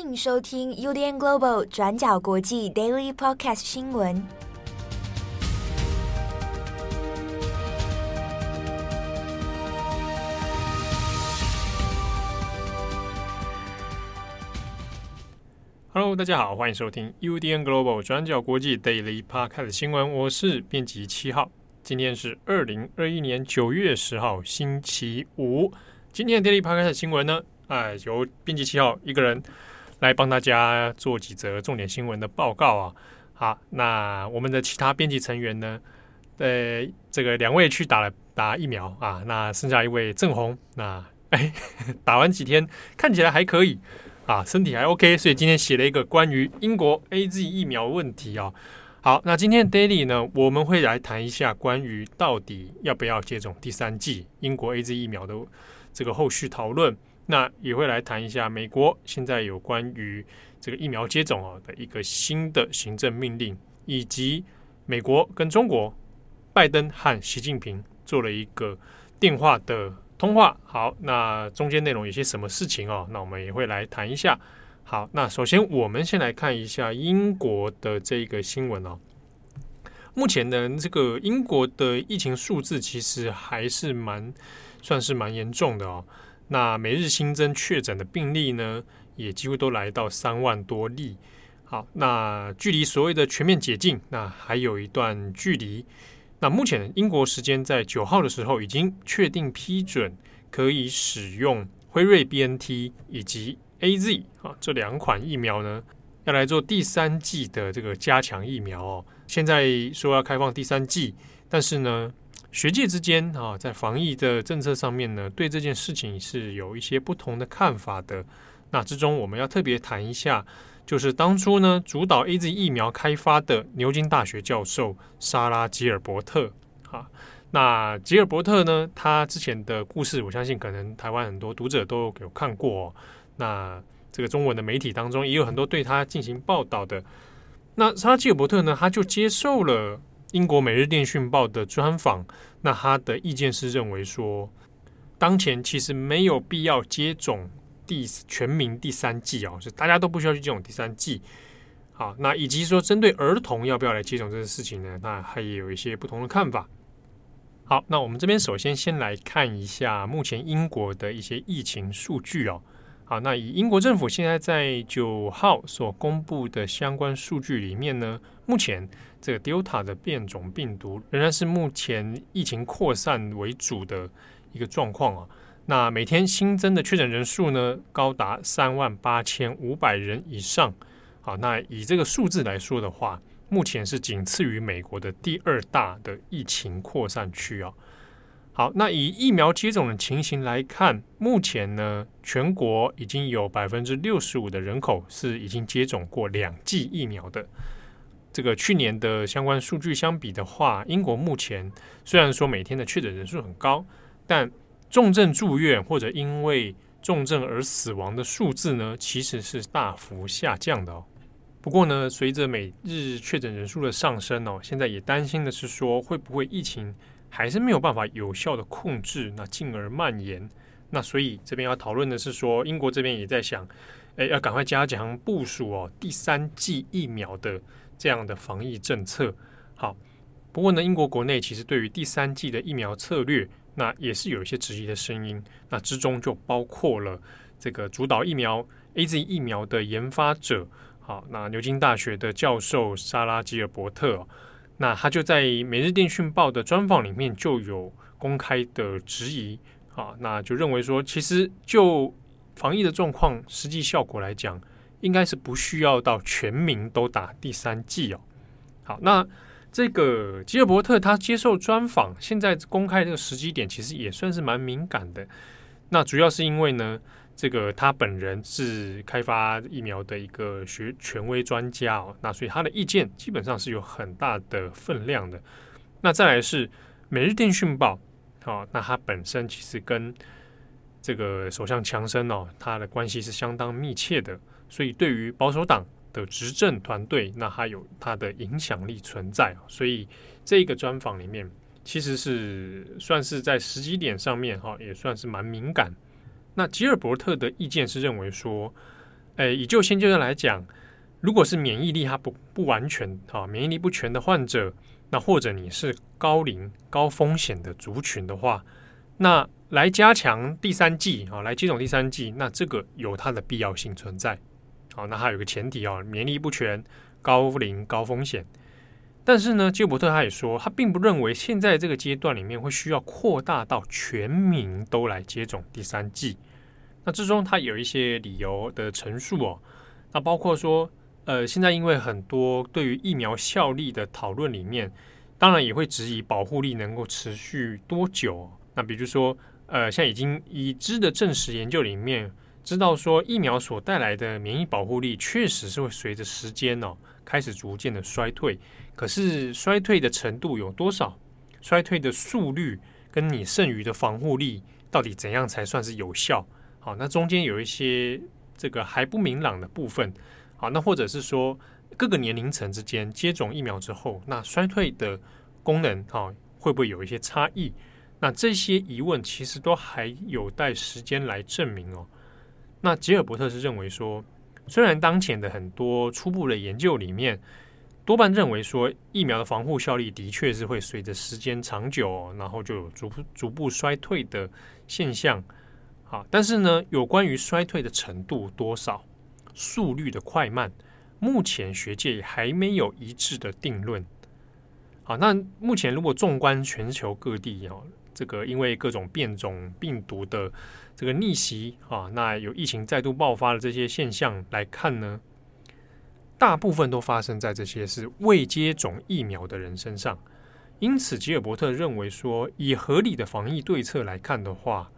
迎收听 UDN Global 转角国际 Daily Podcast 新闻。Hello，大家好，欢迎收听 UDN Global 转角国际 Daily Podcast 新闻。我是编辑七号，今天是二零二一年九月十号，星期五。今天的 Daily Podcast 新闻呢，哎，由编辑七号一个人。来帮大家做几则重点新闻的报告啊！好，那我们的其他编辑成员呢？呃，这个两位去打了打疫苗啊，那剩下一位郑红，那 哎，打完几天看起来还可以啊，身体还 OK，所以今天写了一个关于英国 AZ 疫苗问题啊。好，那今天 Daily 呢，我们会来谈一下关于到底要不要接种第三剂英国 AZ 疫苗的这个后续讨论。那也会来谈一下美国现在有关于这个疫苗接种啊的一个新的行政命令，以及美国跟中国拜登和习近平做了一个电话的通话。好，那中间内容有些什么事情哦？那我们也会来谈一下。好，那首先我们先来看一下英国的这个新闻哦。目前呢，这个英国的疫情数字其实还是蛮算是蛮严重的哦。那每日新增确诊的病例呢，也几乎都来到三万多例。好，那距离所谓的全面解禁，那还有一段距离。那目前英国时间在九号的时候，已经确定批准可以使用辉瑞 BNT 以及 AZ 啊这两款疫苗呢，要来做第三季的这个加强疫苗哦。现在说要开放第三季，但是呢，学界之间啊，在防疫的政策上面呢，对这件事情是有一些不同的看法的。那之中，我们要特别谈一下，就是当初呢，主导 AZ 疫苗开发的牛津大学教授莎拉吉尔伯特。啊，那吉尔伯特呢，他之前的故事，我相信可能台湾很多读者都有看过。那这个中文的媒体当中也有很多对他进行报道的。那莎拉吉尔伯特呢，他就接受了。英国《每日电讯报》的专访，那他的意见是认为说，当前其实没有必要接种第全民第三剂哦，是大家都不需要去接种第三剂。好，那以及说针对儿童要不要来接种这件事情呢？那他也有一些不同的看法。好，那我们这边首先先来看一下目前英国的一些疫情数据哦。好，那以英国政府现在在九号所公布的相关数据里面呢，目前这个 Delta 的变种病毒仍然是目前疫情扩散为主的一个状况啊。那每天新增的确诊人数呢，高达三万八千五百人以上。好，那以这个数字来说的话，目前是仅次于美国的第二大的疫情扩散区啊。好，那以疫苗接种的情形来看，目前呢，全国已经有百分之六十五的人口是已经接种过两剂疫苗的。这个去年的相关数据相比的话，英国目前虽然说每天的确诊人数很高，但重症住院或者因为重症而死亡的数字呢，其实是大幅下降的哦。不过呢，随着每日确诊人数的上升哦，现在也担心的是说，会不会疫情还是没有办法有效的控制，那进而蔓延。那所以这边要讨论的是说，英国这边也在想，诶，要赶快加强部署哦，第三剂疫苗的这样的防疫政策。好，不过呢，英国国内其实对于第三季的疫苗策略，那也是有一些质疑的声音。那之中就包括了这个主导疫苗 AZ 疫苗的研发者，好，那牛津大学的教授莎拉吉尔伯特。那他就在《每日电讯报》的专访里面就有公开的质疑啊，那就认为说，其实就防疫的状况、实际效果来讲，应该是不需要到全民都打第三剂哦。好，那这个吉尔伯特他接受专访，现在公开这个时机点其实也算是蛮敏感的。那主要是因为呢。这个他本人是开发疫苗的一个学权威专家哦，那所以他的意见基本上是有很大的分量的。那再来是《每日电讯报》哦，那他本身其实跟这个首相强生哦，他的关系是相当密切的，所以对于保守党的执政团队，那还有他的影响力存在。所以这个专访里面，其实是算是在时机点上面哈，也算是蛮敏感。那吉尔伯特的意见是认为说，诶，以就现阶段来讲，如果是免疫力它不不完全啊，免疫力不全的患者，那或者你是高龄高风险的族群的话，那来加强第三剂啊，来接种第三剂，那这个有它的必要性存在。好，那还有个前提啊，免疫力不全、高龄高风险。但是呢，基伯特他也说，他并不认为现在这个阶段里面会需要扩大到全民都来接种第三剂。那之中他有一些理由的陈述哦，那包括说，呃，现在因为很多对于疫苗效力的讨论里面，当然也会质疑保护力能够持续多久。那比如说，呃，像已经已知的证实研究里面，知道说疫苗所带来的免疫保护力确实是会随着时间哦开始逐渐的衰退。可是衰退的程度有多少？衰退的速率跟你剩余的防护力到底怎样才算是有效？好，那中间有一些这个还不明朗的部分。好，那或者是说各个年龄层之间接种疫苗之后，那衰退的功能啊会不会有一些差异？那这些疑问其实都还有待时间来证明哦。那吉尔伯特是认为说，虽然当前的很多初步的研究里面，多半认为说，疫苗的防护效力的确是会随着时间长久，然后就逐步逐步衰退的现象。好，但是呢，有关于衰退的程度多少、速率的快慢，目前学界还没有一致的定论。好，那目前如果纵观全球各地哦，这个因为各种变种病毒的这个逆袭啊，那有疫情再度爆发的这些现象来看呢，大部分都发生在这些是未接种疫苗的人身上，因此吉尔伯特认为说，以合理的防疫对策来看的话，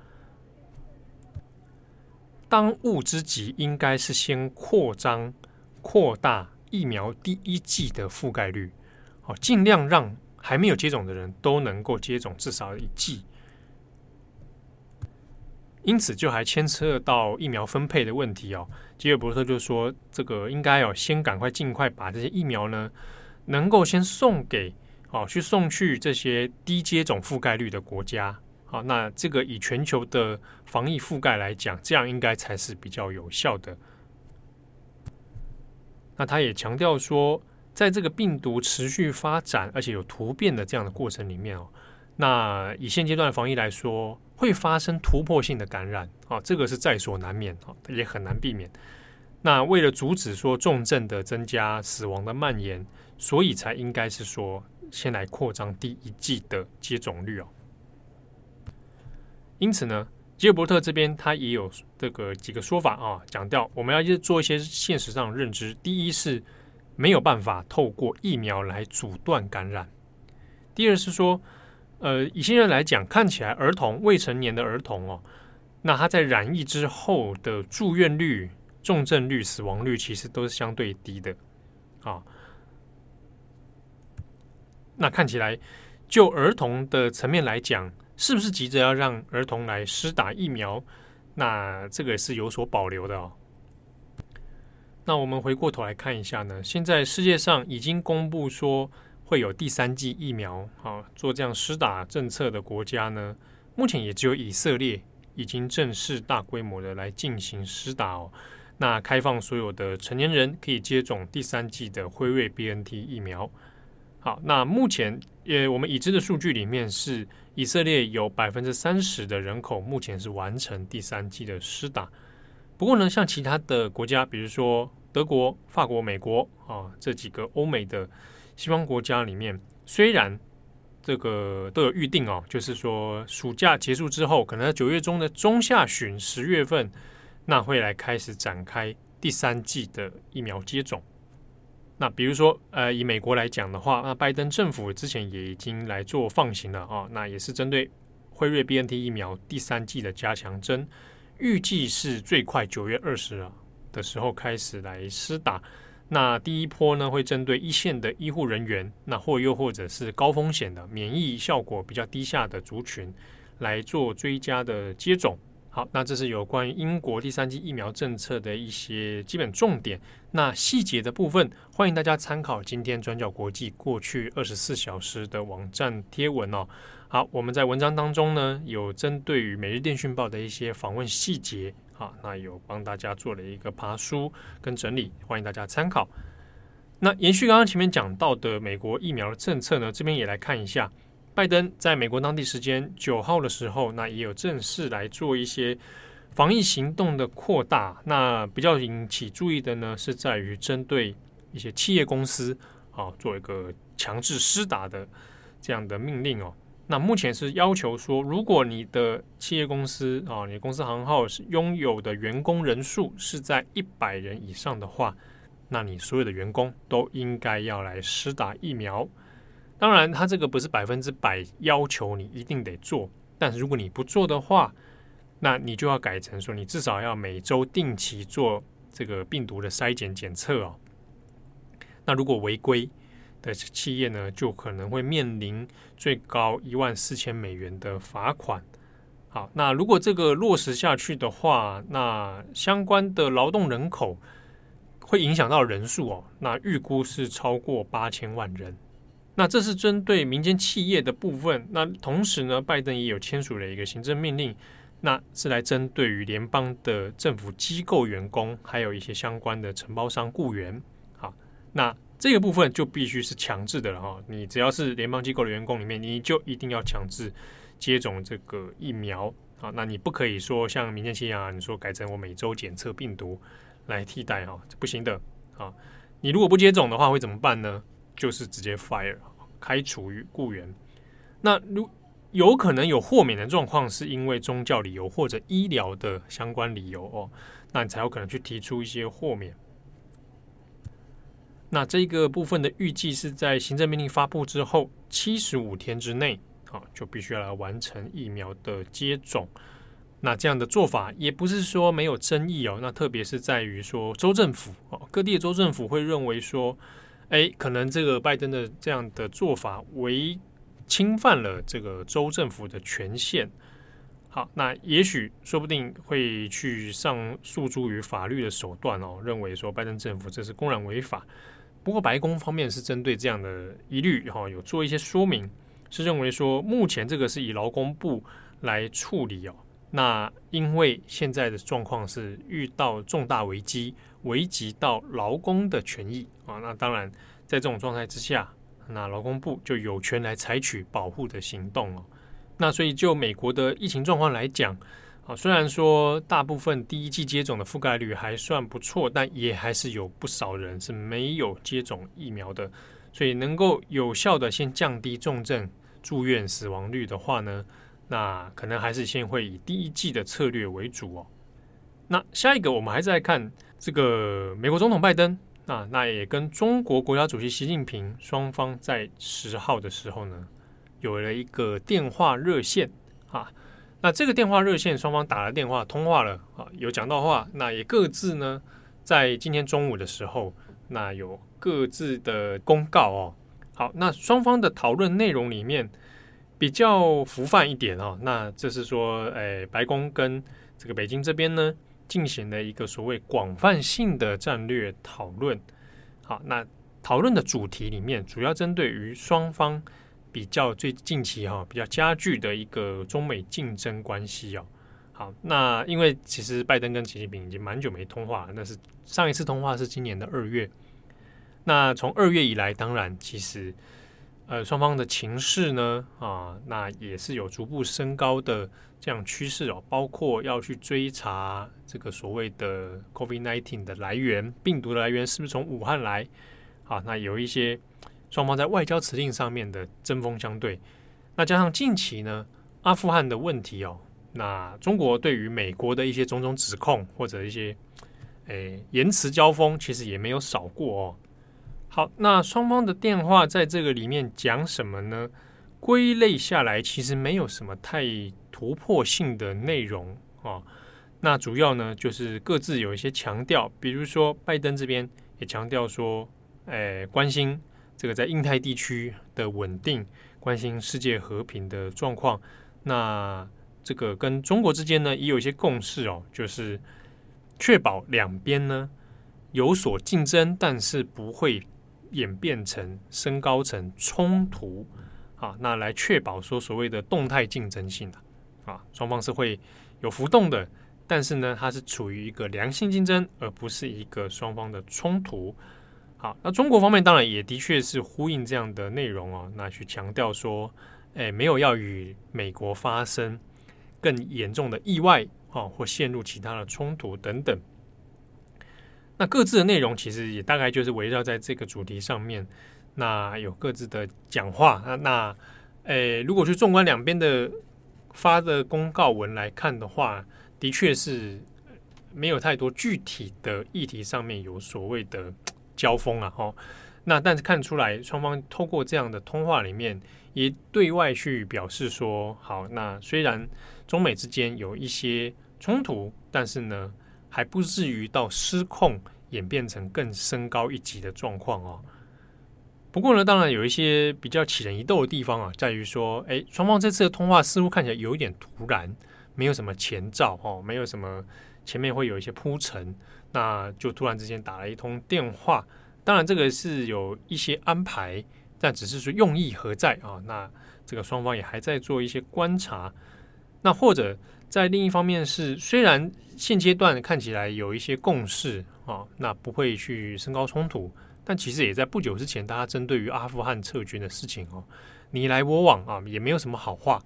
当务之急应该是先扩张、扩大疫苗第一剂的覆盖率，好，尽量让还没有接种的人都能够接种至少一剂。因此，就还牵扯到疫苗分配的问题哦。吉尔伯特就说，这个应该要先赶快、尽快把这些疫苗呢，能够先送给哦，去送去这些低接种覆盖率的国家。好，那这个以全球的防疫覆盖来讲，这样应该才是比较有效的。那他也强调说，在这个病毒持续发展而且有突变的这样的过程里面哦，那以现阶段的防疫来说，会发生突破性的感染啊，这个是在所难免啊，也很难避免。那为了阻止说重症的增加、死亡的蔓延，所以才应该是说先来扩张第一季的接种率哦。因此呢，吉尔伯特这边他也有这个几个说法啊，讲到我们要做一些现实上的认知。第一是没有办法透过疫苗来阻断感染；第二是说。呃，以现在来讲，看起来儿童、未成年的儿童哦，那他在染疫之后的住院率、重症率、死亡率其实都是相对低的啊。那看起来，就儿童的层面来讲，是不是急着要让儿童来施打疫苗？那这个是有所保留的哦。那我们回过头来看一下呢，现在世界上已经公布说。会有第三剂疫苗啊，做这样施打政策的国家呢，目前也只有以色列已经正式大规模的来进行施打哦。那开放所有的成年人可以接种第三剂的辉瑞 BNT 疫苗。好，那目前呃我们已知的数据里面是以色列有百分之三十的人口目前是完成第三剂的施打。不过呢，像其他的国家，比如说德国、法国、美国啊这几个欧美的。西方国家里面，虽然这个都有预定哦，就是说暑假结束之后，可能在九月中的中下旬、十月份，那会来开始展开第三季的疫苗接种。那比如说，呃，以美国来讲的话，那拜登政府之前也已经来做放行了啊，那也是针对辉瑞 BNT 疫苗第三季的加强针，预计是最快九月二十啊的时候开始来施打。那第一波呢，会针对一线的医护人员，那或又或者是高风险的免疫效果比较低下的族群来做追加的接种。好，那这是有关于英国第三剂疫苗政策的一些基本重点。那细节的部分，欢迎大家参考今天转角国际过去二十四小时的网站贴文哦。好，我们在文章当中呢，有针对于每日电讯报的一些访问细节啊，那有帮大家做了一个爬梳跟整理，欢迎大家参考。那延续刚刚前面讲到的美国疫苗的政策呢，这边也来看一下，拜登在美国当地时间九号的时候，那也有正式来做一些防疫行动的扩大。那比较引起注意的呢，是在于针对一些企业公司啊，做一个强制施打的这样的命令哦。那目前是要求说，如果你的企业公司啊，你公司行号是拥有的员工人数是在一百人以上的话，那你所有的员工都应该要来施打疫苗。当然，他这个不是百分之百要求你一定得做，但是如果你不做的话，那你就要改成说，你至少要每周定期做这个病毒的筛检检测哦。那如果违规，的企业呢，就可能会面临最高一万四千美元的罚款。好，那如果这个落实下去的话，那相关的劳动人口会影响到人数哦。那预估是超过八千万人。那这是针对民间企业的部分。那同时呢，拜登也有签署了一个行政命令，那是来针对于联邦的政府机构员工，还有一些相关的承包商雇员。好，那。这个部分就必须是强制的了哈，你只要是联邦机构的员工里面，你就一定要强制接种这个疫苗啊。那你不可以说像民间企业啊，你说改成我每周检测病毒来替代哈，这不行的啊。你如果不接种的话，会怎么办呢？就是直接 fire 开除于雇员。那如有可能有豁免的状况，是因为宗教理由或者医疗的相关理由哦，那你才有可能去提出一些豁免。那这个部分的预计是在行政命令发布之后七十五天之内，啊，就必须要来完成疫苗的接种。那这样的做法也不是说没有争议哦。那特别是在于说州政府哦，各地的州政府会认为说，哎，可能这个拜登的这样的做法违侵犯了这个州政府的权限。好，那也许说不定会去上诉诸于法律的手段哦，认为说拜登政府这是公然违法。不过，白宫方面是针对这样的疑虑，哈，有做一些说明，是认为说目前这个是以劳工部来处理哦。那因为现在的状况是遇到重大危机，危及到劳工的权益啊，那当然在这种状态之下，那劳工部就有权来采取保护的行动哦。那所以就美国的疫情状况来讲。啊，虽然说大部分第一季接种的覆盖率还算不错，但也还是有不少人是没有接种疫苗的。所以能够有效的先降低重症、住院、死亡率的话呢，那可能还是先会以第一季的策略为主哦。那下一个我们还是来看这个美国总统拜登啊，那也跟中国国家主席习近平双方在十号的时候呢，有了一个电话热线啊。那这个电话热线双方打了电话通话了啊，有讲到话，那也各自呢在今天中午的时候，那有各自的公告哦。好，那双方的讨论内容里面比较浮泛一点哦。那这是说，哎，白宫跟这个北京这边呢进行了一个所谓广泛性的战略讨论。好，那讨论的主题里面主要针对于双方。比较最近期哈比较加剧的一个中美竞争关系哦，好，那因为其实拜登跟习近平已经蛮久没通话了，那是上一次通话是今年的二月，那从二月以来，当然其实呃双方的情势呢啊，那也是有逐步升高的这样趋势哦，包括要去追查这个所谓的 COVID-19 的来源，病毒的来源是不是从武汉来？好，那有一些。双方在外交辞令上面的针锋相对，那加上近期呢，阿富汗的问题哦，那中国对于美国的一些种种指控或者一些诶言辞交锋，其实也没有少过哦。好，那双方的电话在这个里面讲什么呢？归类下来，其实没有什么太突破性的内容哦。那主要呢，就是各自有一些强调，比如说拜登这边也强调说，诶关心。这个在印太地区的稳定，关心世界和平的状况。那这个跟中国之间呢，也有一些共识哦，就是确保两边呢有所竞争，但是不会演变成升高成冲突啊。那来确保说所谓的动态竞争性的啊，双方是会有浮动的，但是呢，它是处于一个良性竞争，而不是一个双方的冲突。好，那中国方面当然也的确是呼应这样的内容哦，那去强调说，诶，没有要与美国发生更严重的意外哦，或陷入其他的冲突等等。那各自的内容其实也大概就是围绕在这个主题上面，那有各自的讲话。那那，诶，如果去纵观两边的发的公告文来看的话，的确是没有太多具体的议题上面有所谓的。交锋啊，哦，那但是看出来，双方透过这样的通话里面，也对外去表示说，好，那虽然中美之间有一些冲突，但是呢，还不至于到失控，演变成更升高一级的状况哦。不过呢，当然有一些比较起人疑窦的地方啊，在于说，哎，双方这次的通话似乎看起来有一点突然，没有什么前兆哦，没有什么前面会有一些铺陈。那就突然之间打了一通电话，当然这个是有一些安排，但只是说用意何在啊？那这个双方也还在做一些观察。那或者在另一方面是，虽然现阶段看起来有一些共识啊，那不会去升高冲突，但其实也在不久之前，大家针对于阿富汗撤军的事情哦，你来我往啊，也没有什么好话。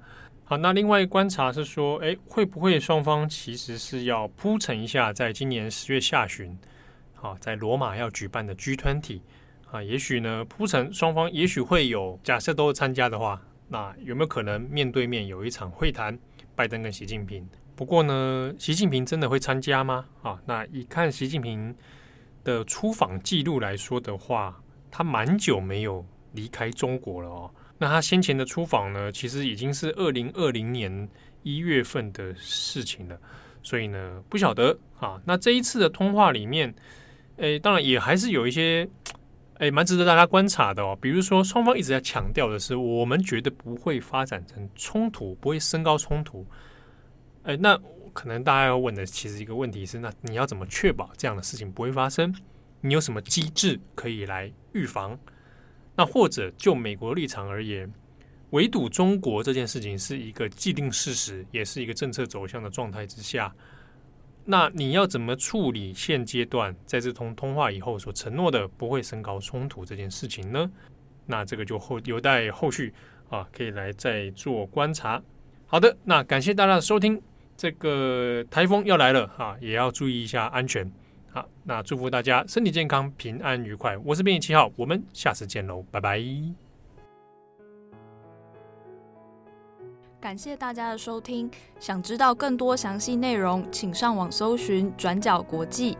好，那另外观察是说，诶，会不会双方其实是要铺陈一下，在今年十月下旬，好，在罗马要举办的 G20 啊，也许呢铺陈双方也许会有，假设都参加的话，那有没有可能面对面有一场会谈？拜登跟习近平。不过呢，习近平真的会参加吗？啊，那以看习近平的出访记录来说的话，他蛮久没有离开中国了哦。那他先前的出访呢，其实已经是二零二零年一月份的事情了，所以呢，不晓得啊。那这一次的通话里面，诶，当然也还是有一些，诶，蛮值得大家观察的哦。比如说，双方一直在强调的是，我们绝对不会发展成冲突，不会升高冲突。诶，那可能大家要问的其实一个问题是，那你要怎么确保这样的事情不会发生？你有什么机制可以来预防？那或者就美国立场而言，围堵中国这件事情是一个既定事实，也是一个政策走向的状态之下，那你要怎么处理现阶段在这通通话以后所承诺的不会升高冲突这件事情呢？那这个就后有待后续啊，可以来再做观察。好的，那感谢大家的收听，这个台风要来了啊，也要注意一下安全。好，那祝福大家身体健康、平安愉快。我是编译七号，我们下次见喽，拜拜。感谢大家的收听，想知道更多详细内容，请上网搜寻转角国际。